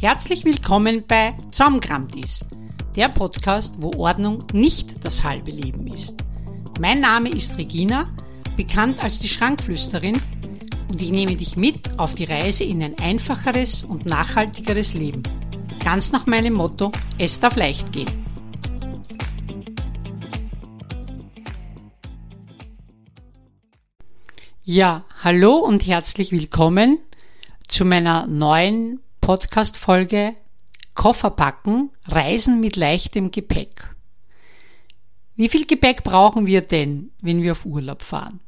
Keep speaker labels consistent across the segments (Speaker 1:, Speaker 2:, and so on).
Speaker 1: Herzlich willkommen bei Zaumkramtis, der Podcast, wo Ordnung nicht das halbe Leben ist. Mein Name ist Regina, bekannt als die Schrankflüsterin, und ich nehme dich mit auf die Reise in ein einfacheres und nachhaltigeres Leben. Ganz nach meinem Motto, es darf leicht gehen. Ja, hallo und herzlich willkommen zu meiner neuen Podcast-Folge Koffer packen, Reisen mit leichtem Gepäck. Wie viel Gepäck brauchen wir denn, wenn wir auf Urlaub fahren?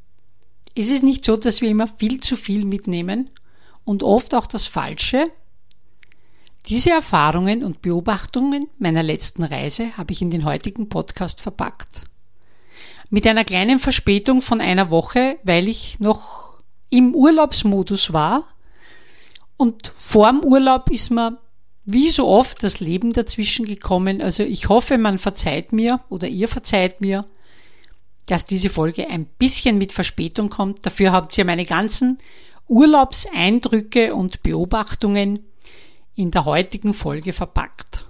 Speaker 1: Ist es nicht so, dass wir immer viel zu viel mitnehmen und oft auch das Falsche? Diese Erfahrungen und Beobachtungen meiner letzten Reise habe ich in den heutigen Podcast verpackt mit einer kleinen Verspätung von einer Woche, weil ich noch im Urlaubsmodus war. Und vorm Urlaub ist mir wie so oft das Leben dazwischen gekommen. Also ich hoffe, man verzeiht mir oder ihr verzeiht mir, dass diese Folge ein bisschen mit Verspätung kommt. Dafür habt ihr meine ganzen Urlaubseindrücke und Beobachtungen in der heutigen Folge verpackt.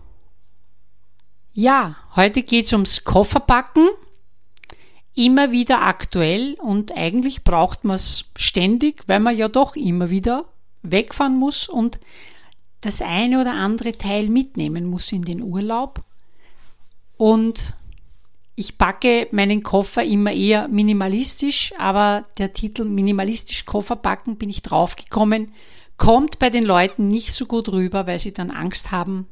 Speaker 1: Ja, heute geht's ums Kofferpacken immer wieder aktuell und eigentlich braucht man es ständig, weil man ja doch immer wieder wegfahren muss und das eine oder andere Teil mitnehmen muss in den Urlaub. Und ich packe meinen Koffer immer eher minimalistisch, aber der Titel minimalistisch Koffer packen bin ich draufgekommen, kommt bei den Leuten nicht so gut rüber, weil sie dann Angst haben,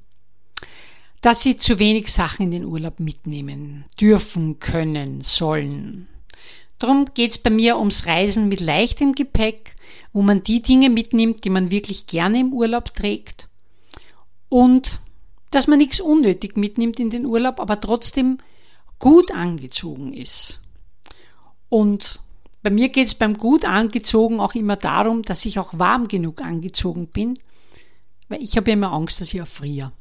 Speaker 1: dass sie zu wenig Sachen in den Urlaub mitnehmen dürfen, können, sollen. Darum geht's bei mir ums Reisen mit leichtem Gepäck, wo man die Dinge mitnimmt, die man wirklich gerne im Urlaub trägt und dass man nichts unnötig mitnimmt in den Urlaub, aber trotzdem gut angezogen ist. Und bei mir geht's beim gut angezogen auch immer darum, dass ich auch warm genug angezogen bin, weil ich habe immer Angst, dass ich erfriere.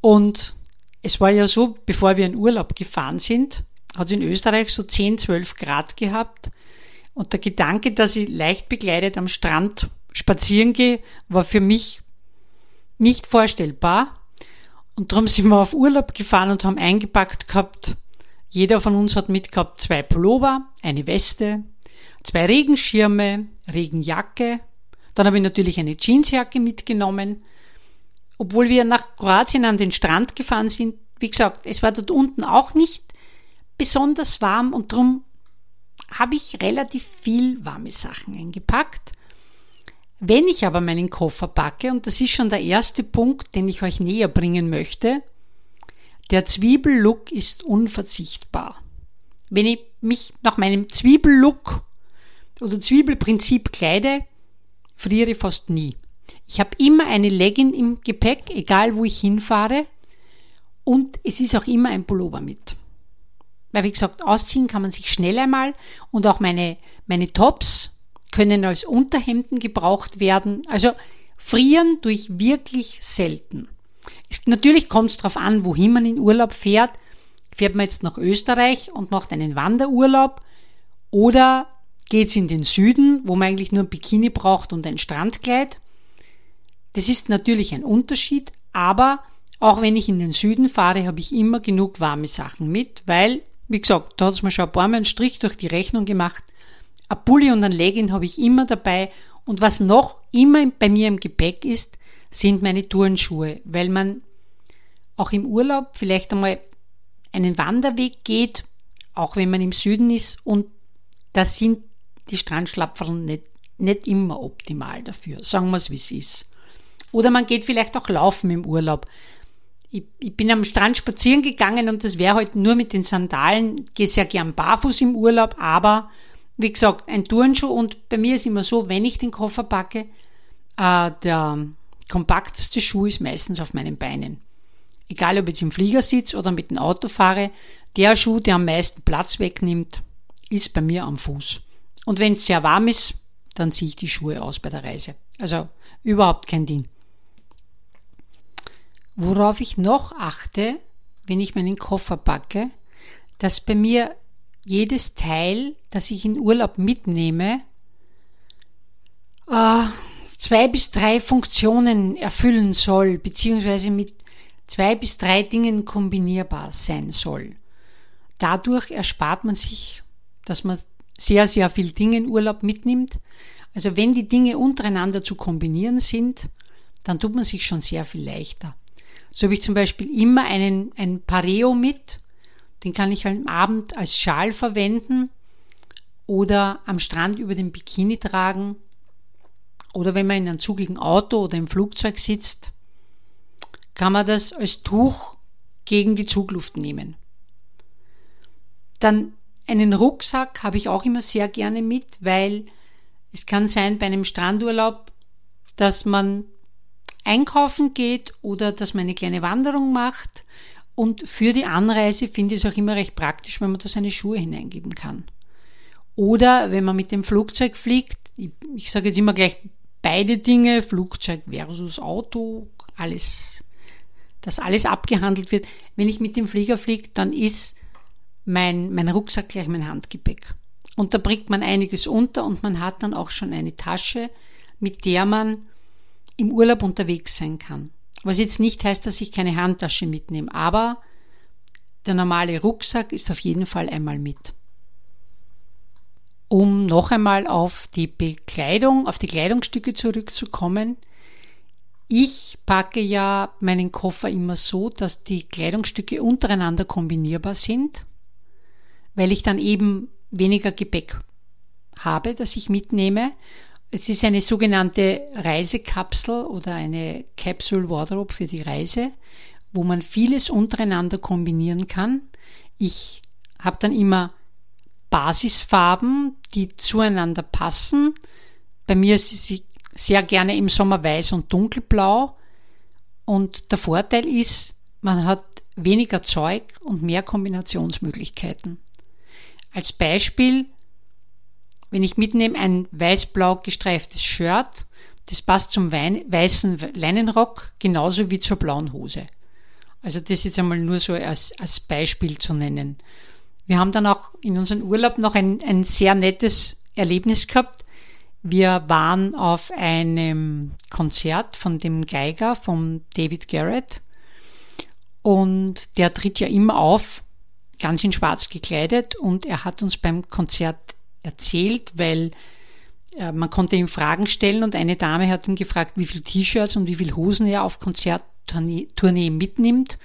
Speaker 1: Und es war ja so, bevor wir in Urlaub gefahren sind, hat es in Österreich so 10, 12 Grad gehabt. Und der Gedanke, dass ich leicht bekleidet am Strand spazieren gehe, war für mich nicht vorstellbar. Und darum sind wir auf Urlaub gefahren und haben eingepackt gehabt. Jeder von uns hat mitgehabt zwei Pullover, eine Weste, zwei Regenschirme, Regenjacke. Dann habe ich natürlich eine Jeansjacke mitgenommen obwohl wir nach Kroatien an den Strand gefahren sind, wie gesagt, es war dort unten auch nicht besonders warm und darum habe ich relativ viel warme Sachen eingepackt. Wenn ich aber meinen Koffer packe, und das ist schon der erste Punkt, den ich euch näher bringen möchte, der Zwiebellook ist unverzichtbar. Wenn ich mich nach meinem Zwiebellook oder Zwiebelprinzip kleide, friere ich fast nie. Ich habe immer eine Legging im Gepäck, egal wo ich hinfahre. Und es ist auch immer ein Pullover mit. Weil, wie gesagt, ausziehen kann man sich schnell einmal und auch meine, meine Tops können als Unterhemden gebraucht werden. Also frieren durch wirklich selten. Es, natürlich kommt es darauf an, wohin man in Urlaub fährt. Fährt man jetzt nach Österreich und macht einen Wanderurlaub oder geht es in den Süden, wo man eigentlich nur ein Bikini braucht und ein Strandkleid. Das ist natürlich ein Unterschied, aber auch wenn ich in den Süden fahre, habe ich immer genug warme Sachen mit, weil, wie gesagt, da hat es mir schon ein paar Mal einen Strich durch die Rechnung gemacht. Ein Pulli und ein Legging habe ich immer dabei und was noch immer bei mir im Gepäck ist, sind meine Turnschuhe, weil man auch im Urlaub vielleicht einmal einen Wanderweg geht, auch wenn man im Süden ist und da sind die Strandschlapferl nicht, nicht immer optimal dafür. Sagen wir es, wie es ist. Oder man geht vielleicht auch laufen im Urlaub. Ich, ich bin am Strand spazieren gegangen und das wäre halt nur mit den Sandalen. Gehe sehr gern barfuß im Urlaub, aber wie gesagt, ein Turnschuh und bei mir ist immer so, wenn ich den Koffer packe, äh, der kompakteste Schuh ist meistens auf meinen Beinen. Egal ob ich jetzt im Flieger sitze oder mit dem Auto fahre, der Schuh, der am meisten Platz wegnimmt, ist bei mir am Fuß. Und wenn es sehr warm ist, dann ziehe ich die Schuhe aus bei der Reise. Also überhaupt kein Ding. Worauf ich noch achte, wenn ich meinen Koffer packe, dass bei mir jedes Teil, das ich in Urlaub mitnehme, äh, zwei bis drei Funktionen erfüllen soll, beziehungsweise mit zwei bis drei Dingen kombinierbar sein soll. Dadurch erspart man sich, dass man sehr, sehr viel Dinge in Urlaub mitnimmt. Also wenn die Dinge untereinander zu kombinieren sind, dann tut man sich schon sehr viel leichter. So habe ich zum Beispiel immer einen, ein Pareo mit, den kann ich am Abend als Schal verwenden oder am Strand über den Bikini tragen oder wenn man in einem zugigen Auto oder im Flugzeug sitzt, kann man das als Tuch gegen die Zugluft nehmen. Dann einen Rucksack habe ich auch immer sehr gerne mit, weil es kann sein bei einem Strandurlaub, dass man einkaufen geht oder dass man eine kleine Wanderung macht. Und für die Anreise finde ich es auch immer recht praktisch, wenn man da seine Schuhe hineingeben kann. Oder wenn man mit dem Flugzeug fliegt, ich, ich sage jetzt immer gleich beide Dinge, Flugzeug versus Auto, alles, dass alles abgehandelt wird. Wenn ich mit dem Flieger fliege, dann ist mein, mein Rucksack gleich mein Handgepäck. Und da bringt man einiges unter und man hat dann auch schon eine Tasche, mit der man im Urlaub unterwegs sein kann. Was jetzt nicht heißt, dass ich keine Handtasche mitnehme, aber der normale Rucksack ist auf jeden Fall einmal mit. Um noch einmal auf die Bekleidung, auf die Kleidungsstücke zurückzukommen. Ich packe ja meinen Koffer immer so, dass die Kleidungsstücke untereinander kombinierbar sind, weil ich dann eben weniger Gepäck habe, das ich mitnehme es ist eine sogenannte Reisekapsel oder eine Capsule Wardrobe für die Reise, wo man vieles untereinander kombinieren kann. Ich habe dann immer Basisfarben, die zueinander passen. Bei mir ist sie sehr gerne im Sommer weiß und dunkelblau. Und der Vorteil ist, man hat weniger Zeug und mehr Kombinationsmöglichkeiten. Als Beispiel wenn ich mitnehme ein weiß-blau gestreiftes Shirt, das passt zum weißen Leinenrock genauso wie zur blauen Hose. Also das jetzt einmal nur so als, als Beispiel zu nennen. Wir haben dann auch in unserem Urlaub noch ein, ein sehr nettes Erlebnis gehabt. Wir waren auf einem Konzert von dem Geiger, von David Garrett. Und der tritt ja immer auf, ganz in schwarz gekleidet. Und er hat uns beim Konzert erzählt, weil äh, man konnte ihm Fragen stellen und eine Dame hat ihm gefragt, wie viele T-Shirts und wie viele Hosen er auf Konzerttournee mitnimmt.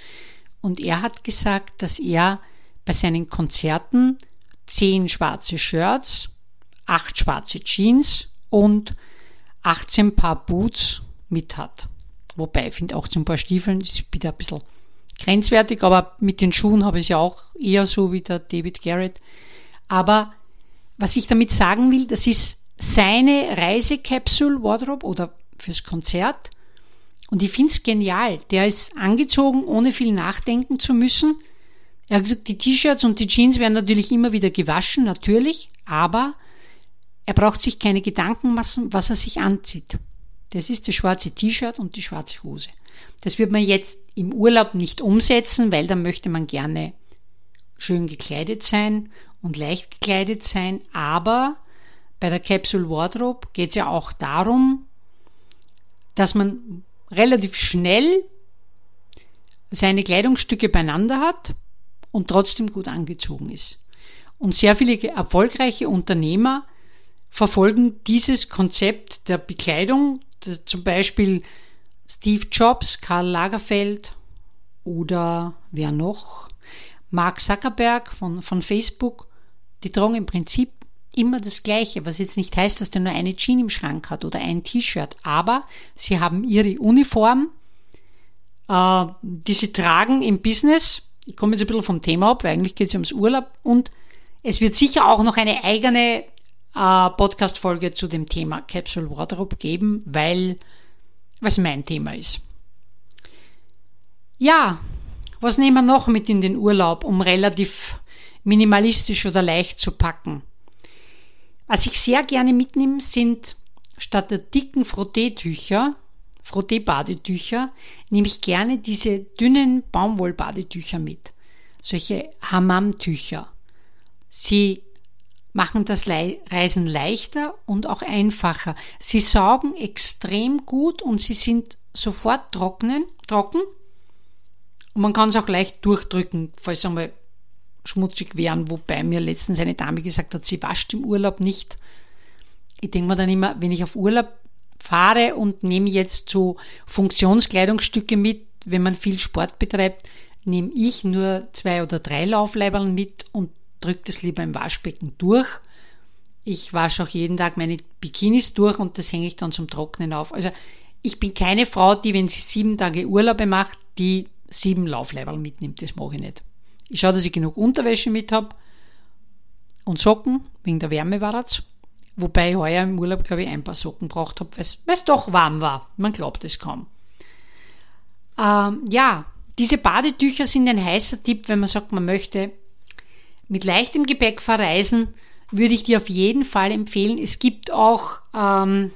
Speaker 1: Und er hat gesagt, dass er bei seinen Konzerten zehn schwarze Shirts, acht schwarze Jeans und 18 Paar Boots mit hat. Wobei, ich finde 18 Paar Stiefeln ist wieder ein bisschen grenzwertig, aber mit den Schuhen habe ich es ja auch eher so wie der David Garrett. Aber was ich damit sagen will, das ist seine Reisekapsel Wardrobe oder fürs Konzert. Und ich finde es genial. Der ist angezogen, ohne viel nachdenken zu müssen. Er hat gesagt, die T-Shirts und die Jeans werden natürlich immer wieder gewaschen, natürlich, aber er braucht sich keine Gedanken machen, was er sich anzieht. Das ist das schwarze T-Shirt und die schwarze Hose. Das wird man jetzt im Urlaub nicht umsetzen, weil dann möchte man gerne schön gekleidet sein und leicht gekleidet sein, aber bei der Capsule Wardrobe geht es ja auch darum, dass man relativ schnell seine Kleidungsstücke beieinander hat und trotzdem gut angezogen ist. Und sehr viele erfolgreiche Unternehmer verfolgen dieses Konzept der Bekleidung, zum Beispiel Steve Jobs, Karl Lagerfeld oder wer noch? Mark Zuckerberg von, von Facebook die tragen im Prinzip immer das Gleiche, was jetzt nicht heißt, dass der nur eine Jeans im Schrank hat oder ein T-Shirt, aber sie haben ihre Uniform, äh, die sie tragen im Business. Ich komme jetzt ein bisschen vom Thema ab, weil eigentlich geht es ums Urlaub und es wird sicher auch noch eine eigene äh, Podcast-Folge zu dem Thema Capsule Wardrobe geben, weil was mein Thema ist. Ja, was nehmen wir noch mit in den Urlaub, um relativ minimalistisch oder leicht zu packen. Was ich sehr gerne mitnehme, sind statt der dicken Frotteetücher, Frottee-Badetücher, nehme ich gerne diese dünnen Baumwollbadetücher mit. Solche Hammam-Tücher. Sie machen das Reisen leichter und auch einfacher. Sie saugen extrem gut und sie sind sofort trocknen, trocken. Und man kann es auch leicht durchdrücken, falls einmal schmutzig wären, wobei mir letztens eine Dame gesagt hat, sie wascht im Urlaub nicht. Ich denke mir dann immer, wenn ich auf Urlaub fahre und nehme jetzt so Funktionskleidungsstücke mit, wenn man viel Sport betreibt, nehme ich nur zwei oder drei Laufleiberl mit und drücke das lieber im Waschbecken durch. Ich wasche auch jeden Tag meine Bikinis durch und das hänge ich dann zum Trocknen auf. Also ich bin keine Frau, die, wenn sie sieben Tage Urlaube macht, die sieben Laufleiberl mitnimmt. Das mache ich nicht. Ich schaue, dass ich genug Unterwäsche mit habe und Socken, wegen der Wärme war das. Wobei ich heuer im Urlaub, glaube ich, ein paar Socken braucht habe, weil es doch warm war. Man glaubt es kaum. Ähm, ja, diese Badetücher sind ein heißer Tipp, wenn man sagt, man möchte mit leichtem Gepäck verreisen, würde ich dir auf jeden Fall empfehlen. Es gibt auch ähm,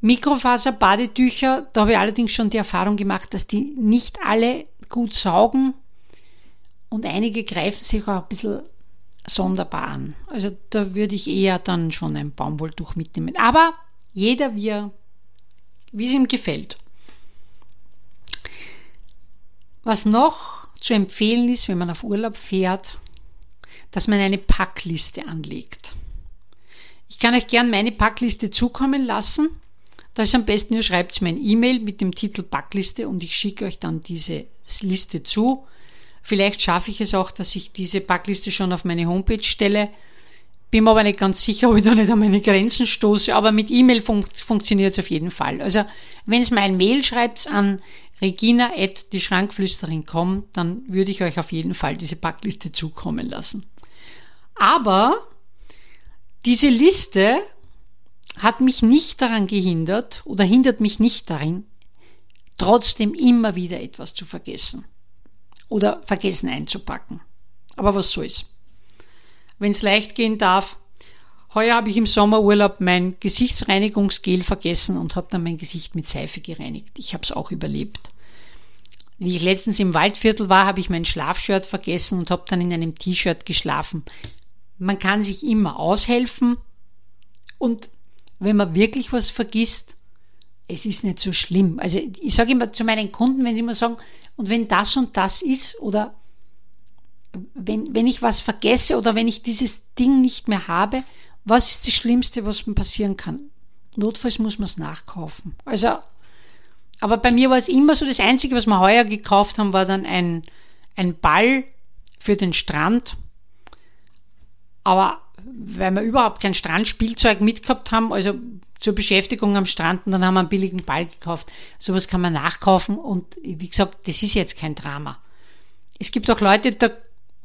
Speaker 1: Mikrofaser-Badetücher. Da habe ich allerdings schon die Erfahrung gemacht, dass die nicht alle gut saugen und einige greifen sich auch ein bisschen sonderbar an. Also da würde ich eher dann schon ein Baumwolltuch mitnehmen. Aber jeder, wie, wie es ihm gefällt. Was noch zu empfehlen ist, wenn man auf Urlaub fährt, dass man eine Packliste anlegt. Ich kann euch gern meine Packliste zukommen lassen. Da ist am besten, ihr schreibt mir ein E-Mail mit dem Titel Packliste und ich schicke euch dann diese Liste zu. Vielleicht schaffe ich es auch, dass ich diese Packliste schon auf meine Homepage stelle. Bin mir aber nicht ganz sicher, ob ich da nicht an meine Grenzen stoße, aber mit E-Mail fun funktioniert es auf jeden Fall. Also, wenn es mir ein Mail schreibt an regina at die Schrankflüsterin.com, dann würde ich euch auf jeden Fall diese Packliste zukommen lassen. Aber diese Liste hat mich nicht daran gehindert oder hindert mich nicht darin, trotzdem immer wieder etwas zu vergessen oder vergessen einzupacken. Aber was soll's? Wenn es leicht gehen darf, heuer habe ich im Sommerurlaub mein Gesichtsreinigungsgel vergessen und habe dann mein Gesicht mit Seife gereinigt. Ich habe es auch überlebt. Wie ich letztens im Waldviertel war, habe ich mein Schlafshirt vergessen und habe dann in einem T-Shirt geschlafen man kann sich immer aushelfen und wenn man wirklich was vergisst, es ist nicht so schlimm. Also ich sage immer zu meinen Kunden, wenn sie immer sagen, und wenn das und das ist oder wenn, wenn ich was vergesse oder wenn ich dieses Ding nicht mehr habe, was ist das Schlimmste, was mir passieren kann? Notfalls muss man es nachkaufen. Also, aber bei mir war es immer so, das Einzige, was wir heuer gekauft haben, war dann ein, ein Ball für den Strand aber weil wir überhaupt kein Strandspielzeug mitgehabt haben, also zur Beschäftigung am Strand, und dann haben wir einen billigen Ball gekauft. Sowas kann man nachkaufen und wie gesagt, das ist jetzt kein Drama. Es gibt auch Leute, da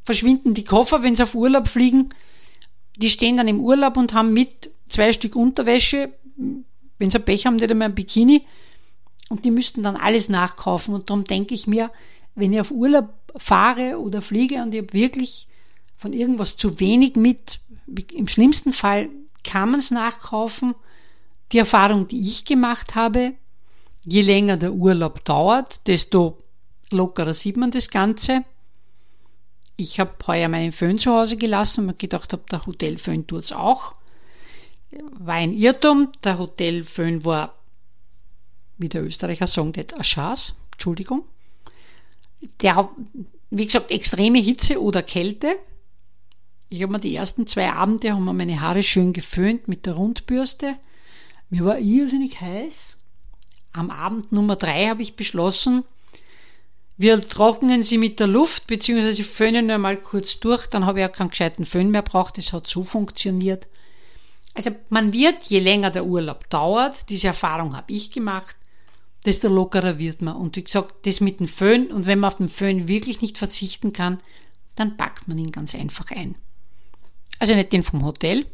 Speaker 1: verschwinden die Koffer, wenn sie auf Urlaub fliegen. Die stehen dann im Urlaub und haben mit zwei Stück Unterwäsche, wenn sie Pech haben, nicht einmal ein Bikini. Und die müssten dann alles nachkaufen. Und darum denke ich mir, wenn ich auf Urlaub fahre oder fliege und ich habe wirklich von irgendwas zu wenig mit. Im schlimmsten Fall kann man es nachkaufen. Die Erfahrung, die ich gemacht habe, je länger der Urlaub dauert, desto lockerer sieht man das Ganze. Ich habe heuer meinen Föhn zu Hause gelassen und mir gedacht habe, der Hotelföhn tut es auch. War ein Irrtum. Der Hotelföhn war, wie der Österreicher sagt, ein Chance. Entschuldigung. Der, wie gesagt, extreme Hitze oder Kälte ich habe mir die ersten zwei Abende haben mir meine Haare schön geföhnt mit der Rundbürste. Mir war irrsinnig heiß. Am Abend Nummer drei habe ich beschlossen, wir trocknen sie mit der Luft, beziehungsweise föhnen nur mal kurz durch, dann habe ich auch keinen gescheiten Föhn mehr braucht, das hat so funktioniert. Also man wird, je länger der Urlaub dauert, diese Erfahrung habe ich gemacht, desto lockerer wird man. Und wie gesagt, das mit dem Föhn, und wenn man auf den Föhn wirklich nicht verzichten kann, dann packt man ihn ganz einfach ein. Also nicht den vom Hotel,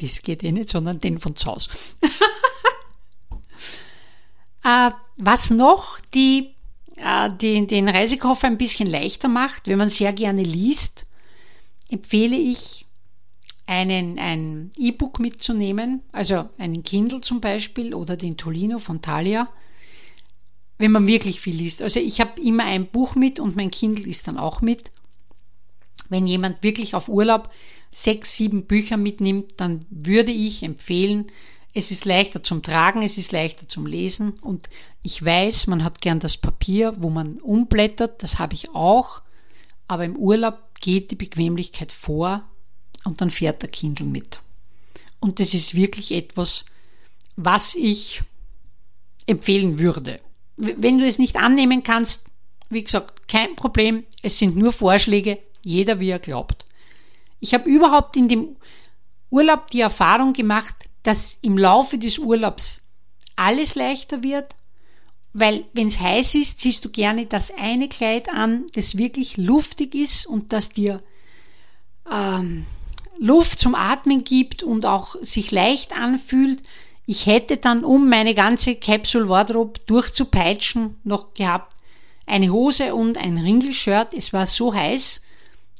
Speaker 1: das geht eh nicht, sondern den von zu Hause. äh, was noch die, äh, die, den Reisekoffer ein bisschen leichter macht, wenn man sehr gerne liest, empfehle ich, einen, ein E-Book mitzunehmen, also einen Kindle zum Beispiel oder den Tolino von Thalia, wenn man wirklich viel liest. Also ich habe immer ein Buch mit und mein Kindle ist dann auch mit. Wenn jemand wirklich auf Urlaub sechs, sieben Bücher mitnimmt, dann würde ich empfehlen, es ist leichter zum Tragen, es ist leichter zum Lesen und ich weiß, man hat gern das Papier, wo man umblättert, das habe ich auch, aber im Urlaub geht die Bequemlichkeit vor und dann fährt der Kindle mit. Und das ist wirklich etwas, was ich empfehlen würde. Wenn du es nicht annehmen kannst, wie gesagt, kein Problem, es sind nur Vorschläge, jeder wie er glaubt. Ich habe überhaupt in dem Urlaub die Erfahrung gemacht, dass im Laufe des Urlaubs alles leichter wird, weil wenn es heiß ist, ziehst du gerne das eine Kleid an, das wirklich luftig ist und das dir ähm, Luft zum Atmen gibt und auch sich leicht anfühlt. Ich hätte dann, um meine ganze Capsule Wardrobe durchzupeitschen, noch gehabt eine Hose und ein Ringelshirt. Es war so heiß.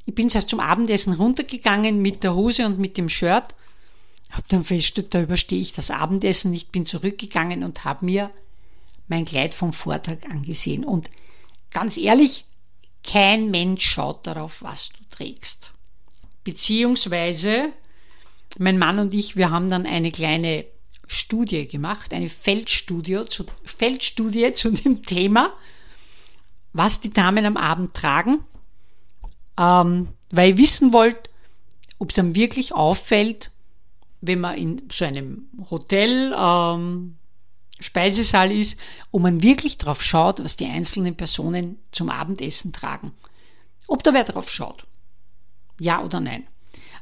Speaker 1: Ich bin erst zum Abendessen runtergegangen mit der Hose und mit dem Shirt. Hab dann festgestellt, da überstehe ich das Abendessen nicht, bin zurückgegangen und habe mir mein Kleid vom Vortag angesehen. Und ganz ehrlich, kein Mensch schaut darauf, was du trägst. Beziehungsweise, mein Mann und ich, wir haben dann eine kleine Studie gemacht, eine Feldstudie zu, Feldstudie zu dem Thema, was die Damen am Abend tragen, ähm, weil ich wissen wollte, ob es einem wirklich auffällt, wenn man in so einem Hotel ähm, Speisesaal ist, ob man wirklich drauf schaut, was die einzelnen Personen zum Abendessen tragen. Ob da wer drauf schaut. Ja oder nein.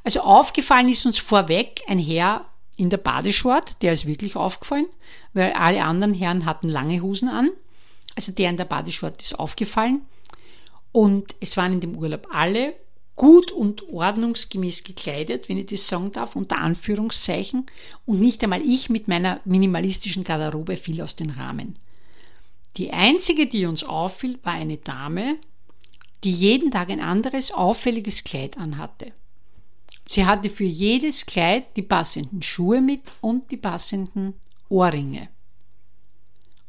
Speaker 1: Also aufgefallen ist uns vorweg ein Herr in der Badeshort, der ist wirklich aufgefallen, weil alle anderen Herren hatten lange Hosen an. Also der in der Badeshort ist aufgefallen. Und es waren in dem Urlaub alle gut und ordnungsgemäß gekleidet, wenn ich das sagen darf, unter Anführungszeichen. Und nicht einmal ich mit meiner minimalistischen Garderobe fiel aus den Rahmen. Die einzige, die uns auffiel, war eine Dame, die jeden Tag ein anderes auffälliges Kleid anhatte. Sie hatte für jedes Kleid die passenden Schuhe mit und die passenden Ohrringe.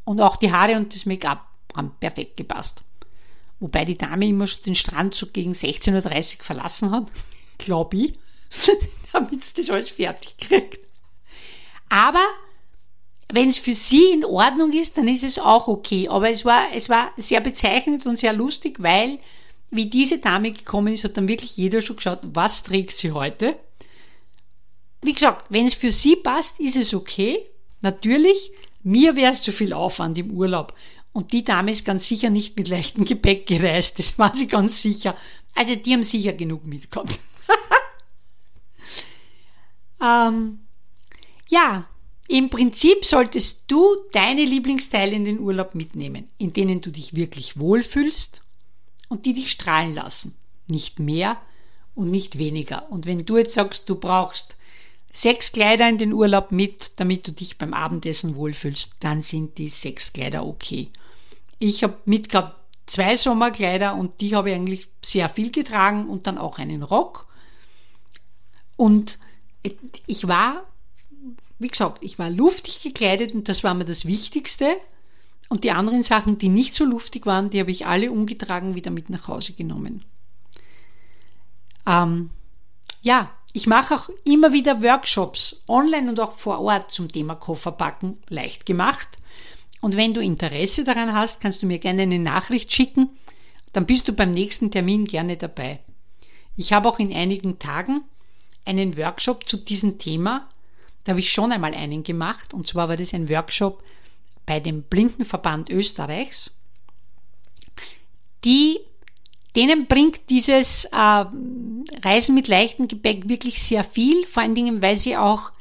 Speaker 1: Und auch die Haare und das Make-up haben perfekt gepasst. Wobei die Dame immer schon den Strand so gegen 16.30 Uhr verlassen hat, glaube ich, damit sie das alles fertig kriegt. Aber wenn es für sie in Ordnung ist, dann ist es auch okay. Aber es war, es war sehr bezeichnend und sehr lustig, weil wie diese Dame gekommen ist, hat dann wirklich jeder schon geschaut, was trägt sie heute. Wie gesagt, wenn es für sie passt, ist es okay. Natürlich, mir wäre es zu viel Aufwand im Urlaub. Und die Dame ist ganz sicher nicht mit leichtem Gepäck gereist, das war sie ganz sicher. Also die haben sicher genug mitgekommen. ähm, ja, im Prinzip solltest du deine Lieblingsteile in den Urlaub mitnehmen, in denen du dich wirklich wohlfühlst und die dich strahlen lassen. Nicht mehr und nicht weniger. Und wenn du jetzt sagst, du brauchst sechs Kleider in den Urlaub mit, damit du dich beim Abendessen wohlfühlst, dann sind die sechs Kleider okay. Ich habe mitgehabt zwei Sommerkleider und die habe ich eigentlich sehr viel getragen und dann auch einen Rock. Und ich war, wie gesagt, ich war luftig gekleidet und das war mir das Wichtigste. Und die anderen Sachen, die nicht so luftig waren, die habe ich alle umgetragen wieder mit nach Hause genommen. Ähm, ja, ich mache auch immer wieder Workshops, online und auch vor Ort zum Thema Kofferpacken leicht gemacht. Und wenn du Interesse daran hast, kannst du mir gerne eine Nachricht schicken, dann bist du beim nächsten Termin gerne dabei. Ich habe auch in einigen Tagen einen Workshop zu diesem Thema. Da habe ich schon einmal einen gemacht, und zwar war das ein Workshop bei dem Blindenverband Österreichs. Die, denen bringt dieses äh, Reisen mit leichtem Gepäck wirklich sehr viel, vor allen Dingen, weil sie auch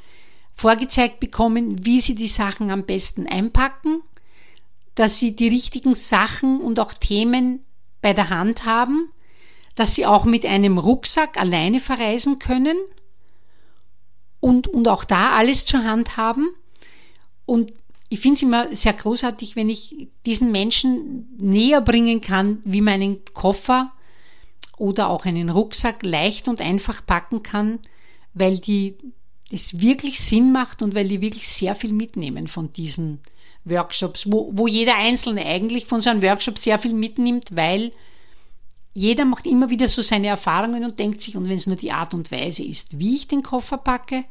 Speaker 1: vorgezeigt bekommen, wie sie die Sachen am besten einpacken, dass sie die richtigen Sachen und auch Themen bei der Hand haben, dass sie auch mit einem Rucksack alleine verreisen können und, und auch da alles zur Hand haben. Und ich finde es immer sehr großartig, wenn ich diesen Menschen näher bringen kann, wie man einen Koffer oder auch einen Rucksack leicht und einfach packen kann, weil die es wirklich Sinn macht und weil die wirklich sehr viel mitnehmen von diesen Workshops, wo, wo jeder Einzelne eigentlich von so einem Workshop sehr viel mitnimmt, weil jeder macht immer wieder so seine Erfahrungen und denkt sich, und wenn es nur die Art und Weise ist, wie ich den Koffer packe,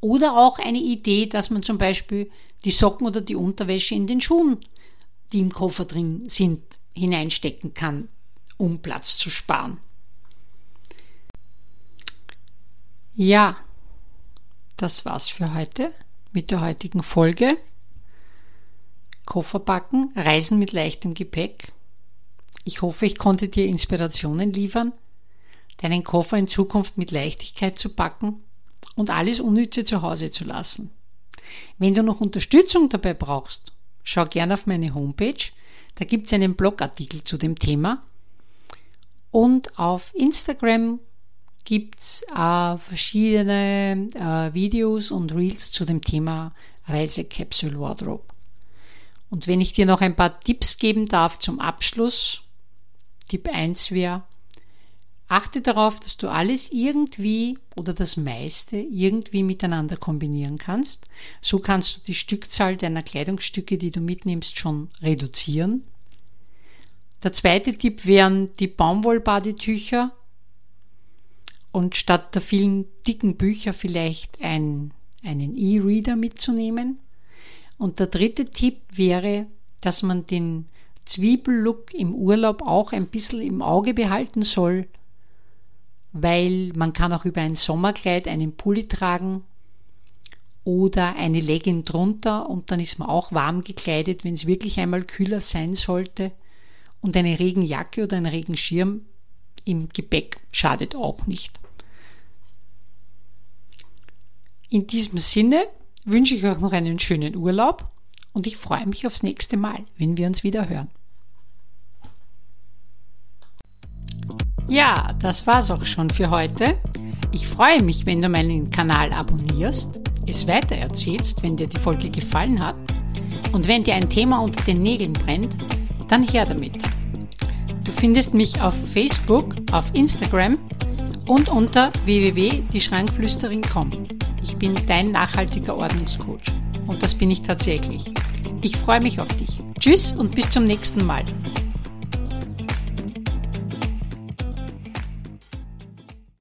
Speaker 1: oder auch eine Idee, dass man zum Beispiel die Socken oder die Unterwäsche in den Schuhen, die im Koffer drin sind, hineinstecken kann, um Platz zu sparen. Ja, das war's für heute mit der heutigen Folge. Koffer packen, Reisen mit leichtem Gepäck. Ich hoffe, ich konnte dir Inspirationen liefern, deinen Koffer in Zukunft mit Leichtigkeit zu packen und alles Unnütze zu Hause zu lassen. Wenn du noch Unterstützung dabei brauchst, schau gerne auf meine Homepage. Da gibt es einen Blogartikel zu dem Thema. Und auf Instagram gibt es äh, verschiedene äh, Videos und Reels zu dem Thema Reisecapsule Wardrobe. Und wenn ich dir noch ein paar Tipps geben darf zum Abschluss, Tipp 1 wäre, achte darauf, dass du alles irgendwie oder das meiste irgendwie miteinander kombinieren kannst. So kannst du die Stückzahl deiner Kleidungsstücke, die du mitnimmst, schon reduzieren. Der zweite Tipp wären die Baumwollbadetücher und statt der vielen dicken Bücher vielleicht ein, einen E-Reader mitzunehmen. Und der dritte Tipp wäre, dass man den Zwiebellook im Urlaub auch ein bisschen im Auge behalten soll, weil man kann auch über ein Sommerkleid einen Pulli tragen oder eine Legging drunter und dann ist man auch warm gekleidet, wenn es wirklich einmal kühler sein sollte. Und eine Regenjacke oder ein Regenschirm im Gepäck schadet auch nicht. In diesem Sinne wünsche ich euch noch einen schönen Urlaub und ich freue mich aufs nächste Mal, wenn wir uns wieder hören. Ja, das war's auch schon für heute. Ich freue mich, wenn du meinen Kanal abonnierst, es weitererzählst, wenn dir die Folge gefallen hat und wenn dir ein Thema unter den Nägeln brennt, dann her damit. Du findest mich auf Facebook, auf Instagram und unter www.dieschrankflüsterin.com. Ich bin dein nachhaltiger Ordnungscoach und das bin ich tatsächlich. Ich freue mich auf dich. Tschüss und bis zum nächsten Mal.